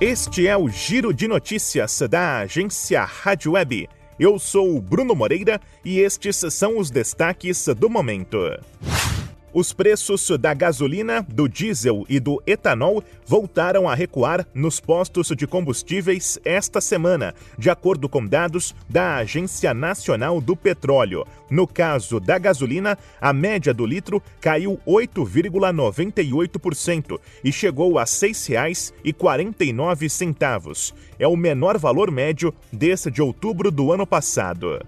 Este é o Giro de Notícias da agência Rádio Web. Eu sou o Bruno Moreira e estes são os destaques do momento. Os preços da gasolina, do diesel e do etanol voltaram a recuar nos postos de combustíveis esta semana, de acordo com dados da Agência Nacional do Petróleo. No caso da gasolina, a média do litro caiu 8,98% e chegou a R$ 6,49. É o menor valor médio desde outubro do ano passado.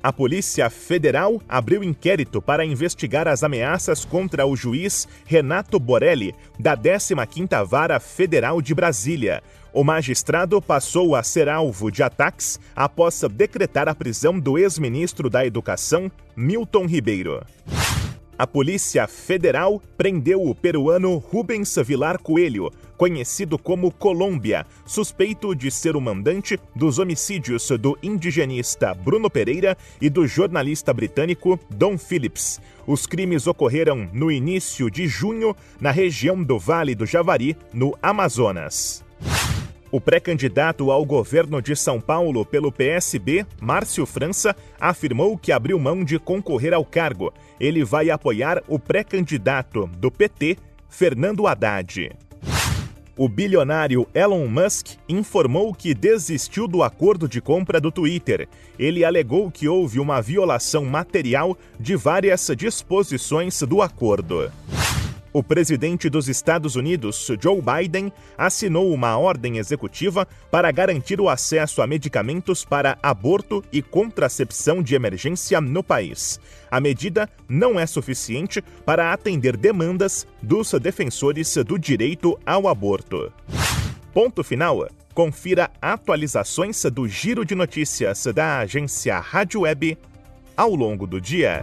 A Polícia Federal abriu inquérito para investigar as ameaças contra o juiz Renato Borelli, da 15ª Vara Federal de Brasília. O magistrado passou a ser alvo de ataques após decretar a prisão do ex-ministro da Educação, Milton Ribeiro. A Polícia Federal prendeu o peruano Rubens Vilar Coelho, conhecido como Colômbia, suspeito de ser o mandante dos homicídios do indigenista Bruno Pereira e do jornalista britânico Don Phillips. Os crimes ocorreram no início de junho na região do Vale do Javari, no Amazonas. O pré-candidato ao governo de São Paulo pelo PSB, Márcio França, afirmou que abriu mão de concorrer ao cargo. Ele vai apoiar o pré-candidato do PT, Fernando Haddad. O bilionário Elon Musk informou que desistiu do acordo de compra do Twitter. Ele alegou que houve uma violação material de várias disposições do acordo. O presidente dos Estados Unidos, Joe Biden, assinou uma ordem executiva para garantir o acesso a medicamentos para aborto e contracepção de emergência no país. A medida não é suficiente para atender demandas dos defensores do direito ao aborto. Ponto final. Confira atualizações do Giro de Notícias da agência Rádio Web ao longo do dia.